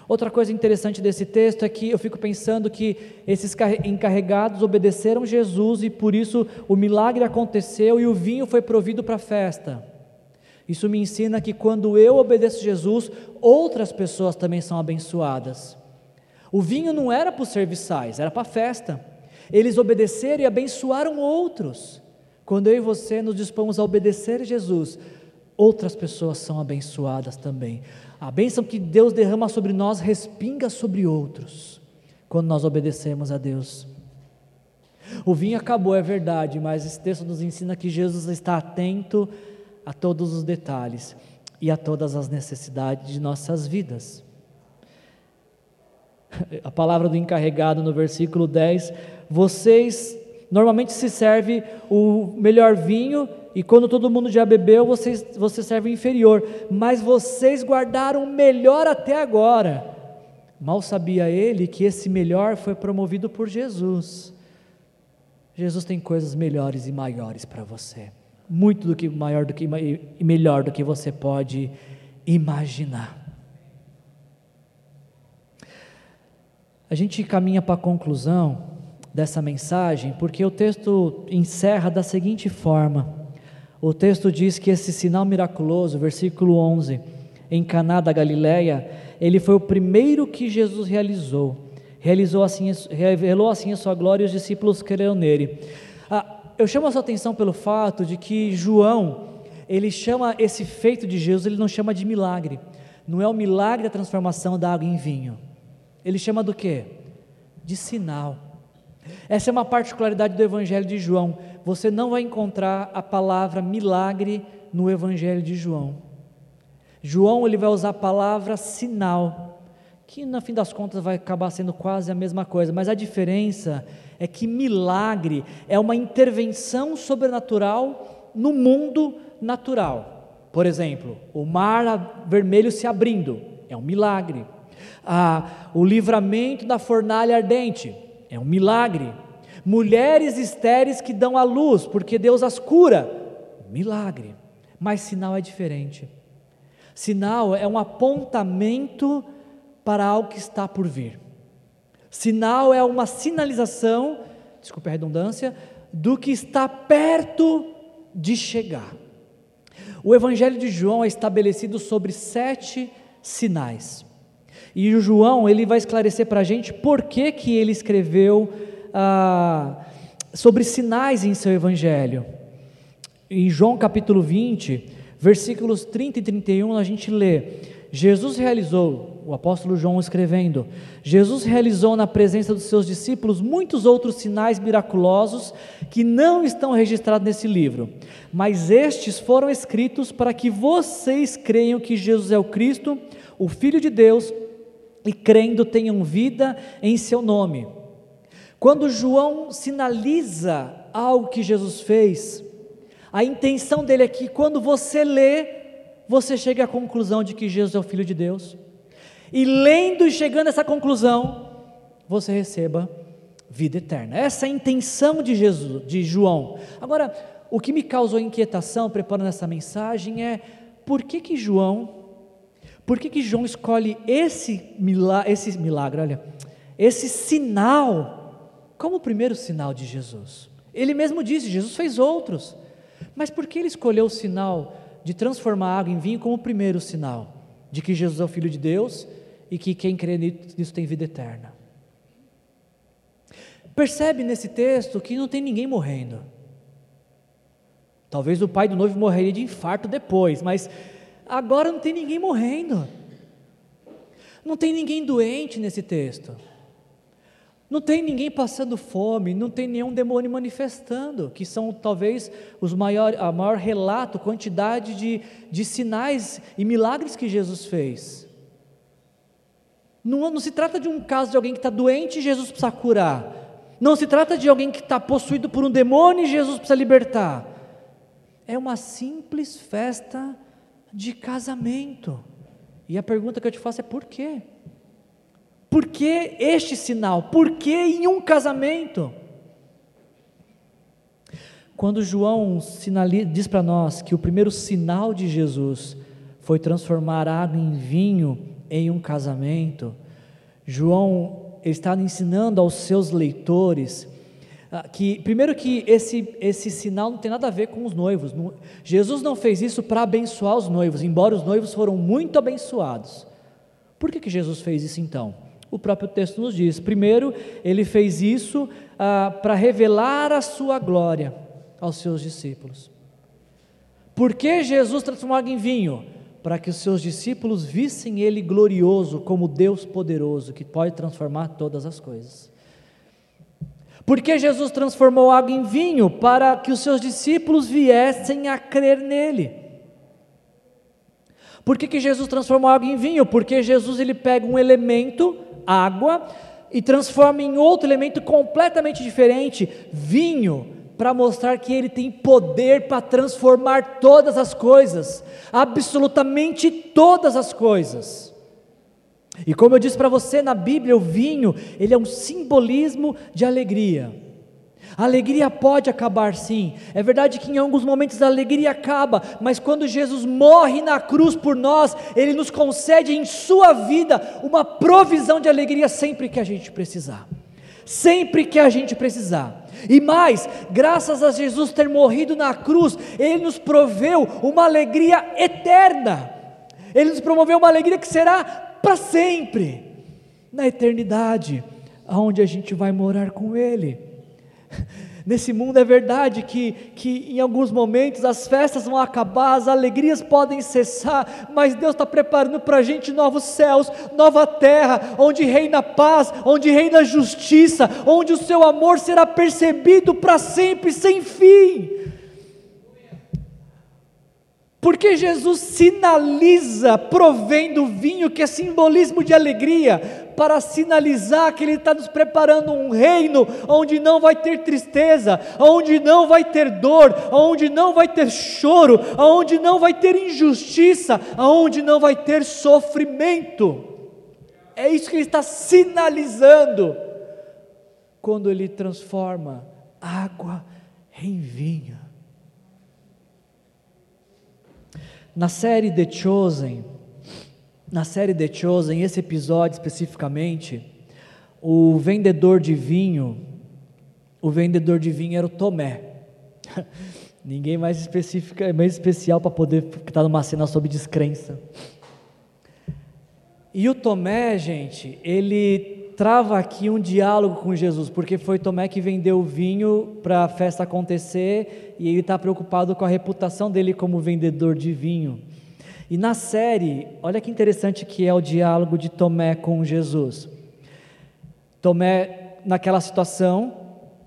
Outra coisa interessante desse texto é que eu fico pensando que esses encarregados obedeceram Jesus e por isso o milagre aconteceu e o vinho foi provido para a festa. Isso me ensina que quando eu obedeço Jesus, outras pessoas também são abençoadas. O vinho não era para os serviçais, era para a festa. Eles obedeceram e abençoaram outros. Quando eu e você nos dispomos a obedecer Jesus, outras pessoas são abençoadas também. A bênção que Deus derrama sobre nós respinga sobre outros, quando nós obedecemos a Deus. O vinho acabou, é verdade, mas esse texto nos ensina que Jesus está atento a todos os detalhes e a todas as necessidades de nossas vidas. A palavra do encarregado no versículo 10: vocês normalmente se serve o melhor vinho e quando todo mundo já bebeu, vocês, você serve o inferior, mas vocês guardaram o melhor até agora. Mal sabia ele que esse melhor foi promovido por Jesus. Jesus tem coisas melhores e maiores para você, muito do que maior do que e melhor do que você pode imaginar. A gente caminha para a conclusão dessa mensagem, porque o texto encerra da seguinte forma: o texto diz que esse sinal miraculoso, versículo 11, em Caná da Galileia, ele foi o primeiro que Jesus realizou. Realizou assim, revelou assim a sua glória e os discípulos creram nele. Ah, eu chamo a sua atenção pelo fato de que João, ele chama esse feito de Jesus, ele não chama de milagre. Não é o milagre da transformação da água em vinho. Ele chama do quê? De sinal. Essa é uma particularidade do Evangelho de João. Você não vai encontrar a palavra milagre no Evangelho de João. João ele vai usar a palavra sinal, que no fim das contas vai acabar sendo quase a mesma coisa, mas a diferença é que milagre é uma intervenção sobrenatural no mundo natural. Por exemplo, o mar vermelho se abrindo é um milagre. Ah, o livramento da fornalha ardente é um milagre. Mulheres estéreis que dão à luz, porque Deus as cura. Milagre. Mas sinal é diferente. Sinal é um apontamento para algo que está por vir. Sinal é uma sinalização, desculpe a redundância, do que está perto de chegar. O Evangelho de João é estabelecido sobre sete sinais. E o João ele vai esclarecer para a gente por que, que ele escreveu ah, sobre sinais em seu Evangelho. Em João capítulo 20, versículos 30 e 31, a gente lê: Jesus realizou, o apóstolo João escrevendo, Jesus realizou na presença dos seus discípulos muitos outros sinais miraculosos que não estão registrados nesse livro, mas estes foram escritos para que vocês creiam que Jesus é o Cristo, o Filho de Deus, e crendo tenham vida em seu nome. Quando João sinaliza algo que Jesus fez, a intenção dele é que quando você lê, você chegue à conclusão de que Jesus é o Filho de Deus. E lendo e chegando a essa conclusão, você receba vida eterna. Essa é a intenção de Jesus, de João. Agora, o que me causou inquietação preparando essa mensagem é por que que João por que, que João escolhe esse milagre, esse milagre, olha, esse sinal como o primeiro sinal de Jesus? Ele mesmo disse, Jesus fez outros, mas por que ele escolheu o sinal de transformar água em vinho como o primeiro sinal de que Jesus é o Filho de Deus e que quem crê nisso tem vida eterna? Percebe nesse texto que não tem ninguém morrendo. Talvez o pai do noivo morreria de infarto depois, mas Agora não tem ninguém morrendo. Não tem ninguém doente nesse texto. Não tem ninguém passando fome, não tem nenhum demônio manifestando, que são talvez os maior, a maior relato, quantidade de, de sinais e milagres que Jesus fez. Não, não se trata de um caso de alguém que está doente e Jesus precisa curar. Não se trata de alguém que está possuído por um demônio e Jesus precisa libertar. É uma simples festa de casamento. E a pergunta que eu te faço é por quê? Por que este sinal? Por que em um casamento? Quando João diz para nós que o primeiro sinal de Jesus foi transformar água em vinho em um casamento, João está ensinando aos seus leitores que primeiro que esse, esse sinal não tem nada a ver com os noivos. Jesus não fez isso para abençoar os noivos, embora os noivos foram muito abençoados. Por que, que Jesus fez isso então? O próprio texto nos diz: primeiro, ele fez isso ah, para revelar a sua glória aos seus discípulos. Por que Jesus transformou água em vinho? Para que os seus discípulos vissem ele glorioso como Deus poderoso, que pode transformar todas as coisas. Porque Jesus transformou água em vinho para que os seus discípulos viessem a crer nele. Por que, que Jesus transformou água em vinho? Porque Jesus ele pega um elemento, água, e transforma em outro elemento completamente diferente, vinho, para mostrar que ele tem poder para transformar todas as coisas, absolutamente todas as coisas. E como eu disse para você, na Bíblia, o vinho, ele é um simbolismo de alegria. A alegria pode acabar sim. É verdade que em alguns momentos a alegria acaba, mas quando Jesus morre na cruz por nós, ele nos concede em sua vida uma provisão de alegria sempre que a gente precisar. Sempre que a gente precisar. E mais, graças a Jesus ter morrido na cruz, ele nos proveu uma alegria eterna. Ele nos promoveu uma alegria que será para sempre, na eternidade, aonde a gente vai morar com Ele. Nesse mundo é verdade que, que em alguns momentos as festas vão acabar, as alegrias podem cessar, mas Deus está preparando para a gente novos céus, nova terra, onde reina paz, onde reina justiça, onde o seu amor será percebido para sempre, sem fim. Porque Jesus sinaliza provendo vinho, que é simbolismo de alegria, para sinalizar que Ele está nos preparando um reino onde não vai ter tristeza, onde não vai ter dor, onde não vai ter choro, onde não vai ter injustiça, onde não vai ter sofrimento. É isso que Ele está sinalizando quando Ele transforma água em vinho. Na série The Chosen, na série The Chosen, esse episódio especificamente, o vendedor de vinho, o vendedor de vinho era o Tomé. Ninguém mais específica, mais especial para poder estar numa cena sobre descrença. E o Tomé, gente, ele trava aqui um diálogo com Jesus, porque foi Tomé que vendeu o vinho para a festa acontecer e ele está preocupado com a reputação dele como vendedor de vinho. E na série, olha que interessante que é o diálogo de Tomé com Jesus. Tomé, naquela situação,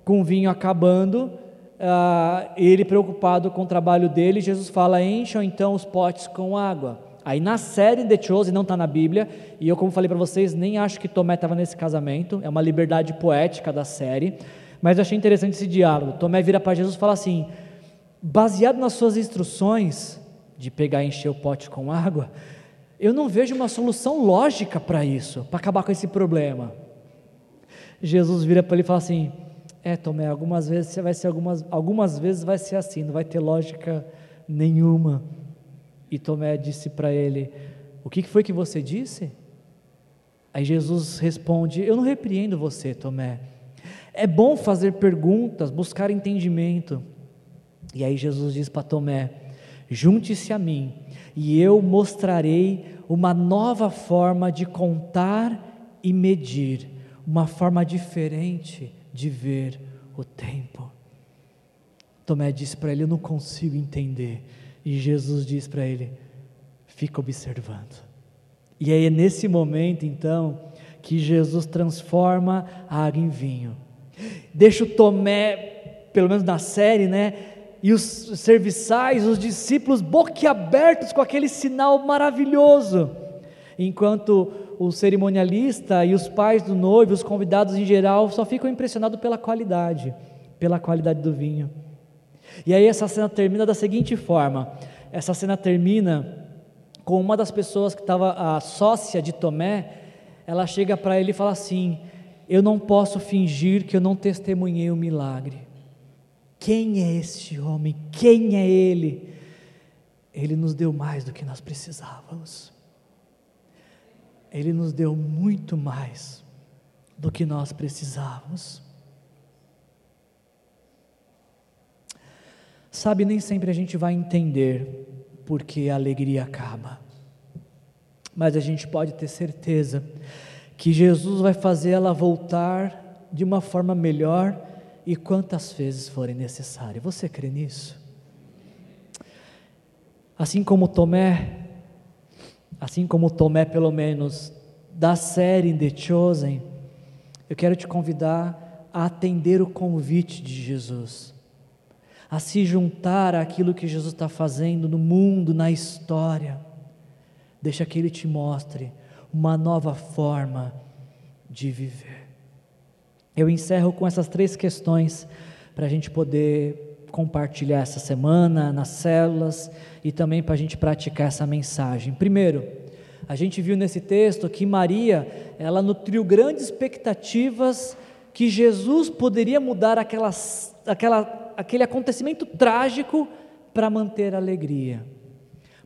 com o vinho acabando, uh, ele preocupado com o trabalho dele, Jesus fala: encham então os potes com água. Aí na série The Chosen, não está na Bíblia, e eu, como falei para vocês, nem acho que Tomé estava nesse casamento, é uma liberdade poética da série, mas eu achei interessante esse diálogo. Tomé vira para Jesus e fala assim: baseado nas suas instruções de pegar e encher o pote com água, eu não vejo uma solução lógica para isso, para acabar com esse problema. Jesus vira para ele e fala assim: é, Tomé, algumas vezes vai ser algumas, algumas vezes vai ser assim, não vai ter lógica nenhuma. E Tomé disse para ele: O que foi que você disse? Aí Jesus responde: Eu não repreendo você, Tomé. É bom fazer perguntas, buscar entendimento. E aí Jesus diz para Tomé: Junte-se a mim, e eu mostrarei uma nova forma de contar e medir, uma forma diferente de ver o tempo. Tomé disse para ele: Eu não consigo entender. E Jesus diz para ele: Fica observando. E é nesse momento, então, que Jesus transforma a água em vinho. Deixa o Tomé, pelo menos na série, né? E os serviçais, os discípulos boquiabertos com aquele sinal maravilhoso. Enquanto o cerimonialista e os pais do noivo, os convidados em geral, só ficam impressionados pela qualidade, pela qualidade do vinho. E aí essa cena termina da seguinte forma: essa cena termina com uma das pessoas que estava a sócia de Tomé, ela chega para ele e fala assim: Eu não posso fingir que eu não testemunhei o milagre. Quem é este homem? Quem é ele? Ele nos deu mais do que nós precisávamos. Ele nos deu muito mais do que nós precisávamos. Sabe, nem sempre a gente vai entender porque a alegria acaba, mas a gente pode ter certeza que Jesus vai fazer ela voltar de uma forma melhor e quantas vezes forem necessárias. Você crê nisso? Assim como Tomé, assim como Tomé, pelo menos, da série The Chosen, eu quero te convidar a atender o convite de Jesus, a se juntar àquilo que Jesus está fazendo no mundo, na história. Deixa que Ele te mostre uma nova forma de viver. Eu encerro com essas três questões para a gente poder compartilhar essa semana nas células e também para a gente praticar essa mensagem. Primeiro, a gente viu nesse texto que Maria, ela nutriu grandes expectativas que Jesus poderia mudar aquelas, aquela, aquele acontecimento trágico para manter a alegria.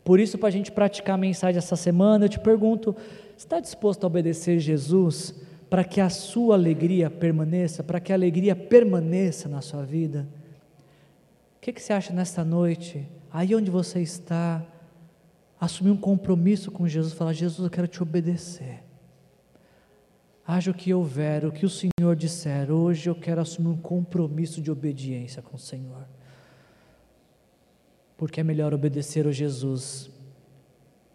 Por isso, para a gente praticar a mensagem essa semana, eu te pergunto: está disposto a obedecer Jesus para que a sua alegria permaneça, para que a alegria permaneça na sua vida? O que, que você acha nesta noite? Aí onde você está, assumir um compromisso com Jesus, falar: Jesus, eu quero te obedecer. Haja o que houver, o que o Senhor disser, hoje eu quero assumir um compromisso de obediência com o Senhor. Porque é melhor obedecer a Jesus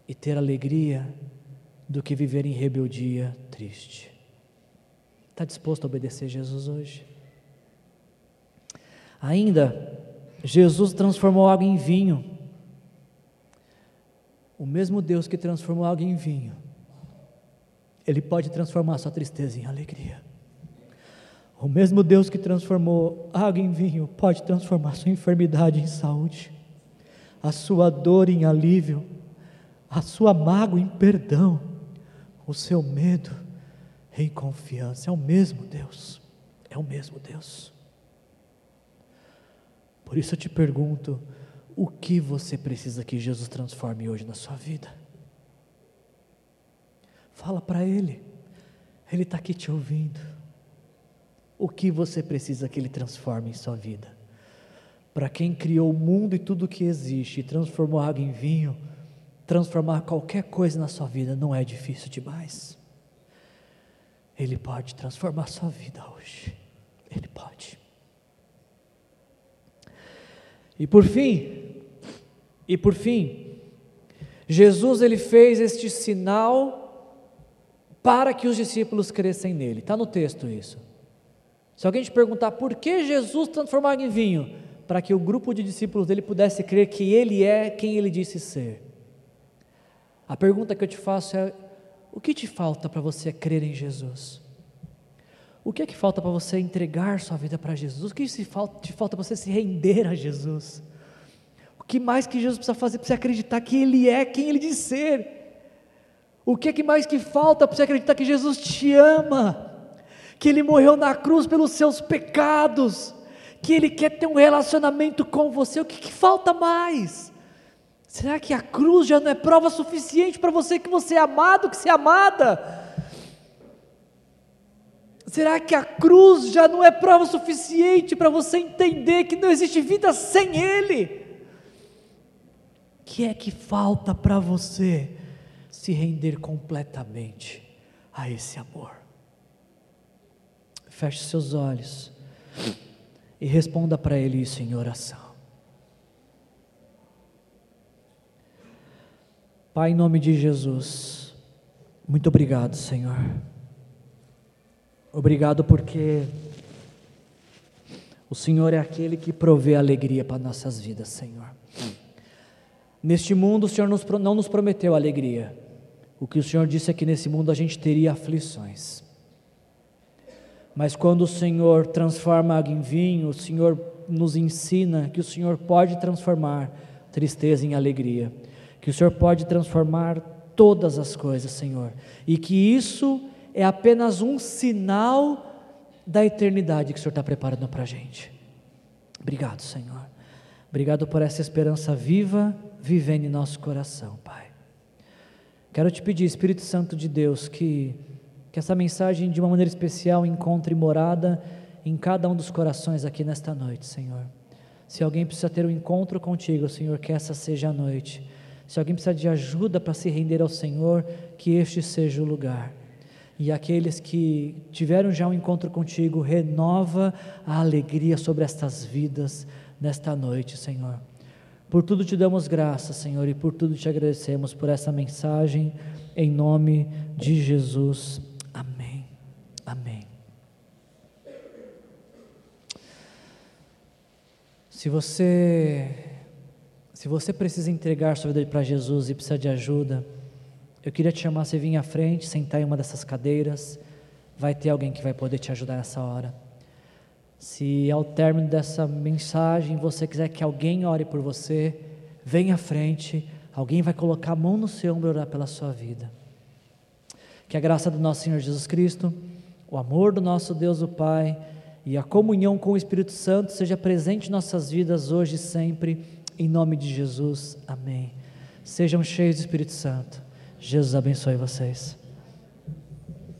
e ter alegria do que viver em rebeldia triste. Está disposto a obedecer Jesus hoje? Ainda, Jesus transformou água em vinho. O mesmo Deus que transformou água em vinho, Ele pode transformar sua tristeza em alegria. O mesmo Deus que transformou água em vinho pode transformar sua enfermidade em saúde, a sua dor em alívio, a sua mágoa em perdão, o seu medo em confiança. É o mesmo Deus, é o mesmo Deus. Por isso eu te pergunto: o que você precisa que Jesus transforme hoje na sua vida? Fala para Ele, Ele está aqui te ouvindo. O que você precisa que Ele transforme em sua vida? Para quem criou o mundo e tudo que existe e transformou água em vinho, transformar qualquer coisa na sua vida não é difícil demais. Ele pode transformar sua vida hoje. Ele pode. E por fim, e por fim, Jesus ele fez este sinal para que os discípulos crescem nele. Está no texto isso. Se alguém te perguntar por que Jesus transformou em vinho, para que o grupo de discípulos dele pudesse crer que ele é quem ele disse ser. A pergunta que eu te faço é: o que te falta para você crer em Jesus? O que é que falta para você entregar sua vida para Jesus? O que te falta, te falta para você se render a Jesus? O que mais que Jesus precisa fazer para você acreditar que Ele é quem Ele diz ser? O que é que mais que falta para você acreditar que Jesus te ama? Que Ele morreu na cruz pelos seus pecados? Que Ele quer ter um relacionamento com você? O que, que falta mais? Será que a cruz já não é prova suficiente para você que você é amado, que você é amada? Será que a cruz já não é prova suficiente para você entender que não existe vida sem Ele? O que é que falta para você se render completamente a esse amor? Feche seus olhos e responda para Ele isso em oração. Pai, em nome de Jesus, muito obrigado, Senhor. Obrigado porque o Senhor é aquele que provê alegria para nossas vidas, Senhor. Neste mundo o Senhor não nos prometeu alegria. O que o Senhor disse é que nesse mundo a gente teria aflições. Mas quando o Senhor transforma água em vinho, o Senhor nos ensina que o Senhor pode transformar tristeza em alegria, que o Senhor pode transformar todas as coisas, Senhor, e que isso é apenas um sinal da eternidade que o Senhor está preparando para a gente. Obrigado, Senhor. Obrigado por essa esperança viva vivendo em nosso coração, Pai. Quero te pedir, Espírito Santo de Deus, que, que essa mensagem de uma maneira especial encontre morada em cada um dos corações aqui nesta noite, Senhor. Se alguém precisa ter um encontro contigo, Senhor, que essa seja a noite. Se alguém precisa de ajuda para se render ao Senhor, que este seja o lugar e aqueles que tiveram já um encontro contigo, renova a alegria sobre estas vidas nesta noite, Senhor. Por tudo te damos graças, Senhor, e por tudo te agradecemos por essa mensagem, em nome de Jesus. Amém. Amém. Se você se você precisa entregar sua vida para Jesus e precisa de ajuda, eu queria te chamar, você vir à frente, sentar em uma dessas cadeiras. Vai ter alguém que vai poder te ajudar nessa hora. Se ao término dessa mensagem você quiser que alguém ore por você, venha à frente. Alguém vai colocar a mão no seu ombro e orar pela sua vida. Que a graça do nosso Senhor Jesus Cristo, o amor do nosso Deus o Pai e a comunhão com o Espírito Santo seja presente em nossas vidas hoje e sempre, em nome de Jesus. Amém. Sejam cheios do Espírito Santo. Jesus abençoe vocês.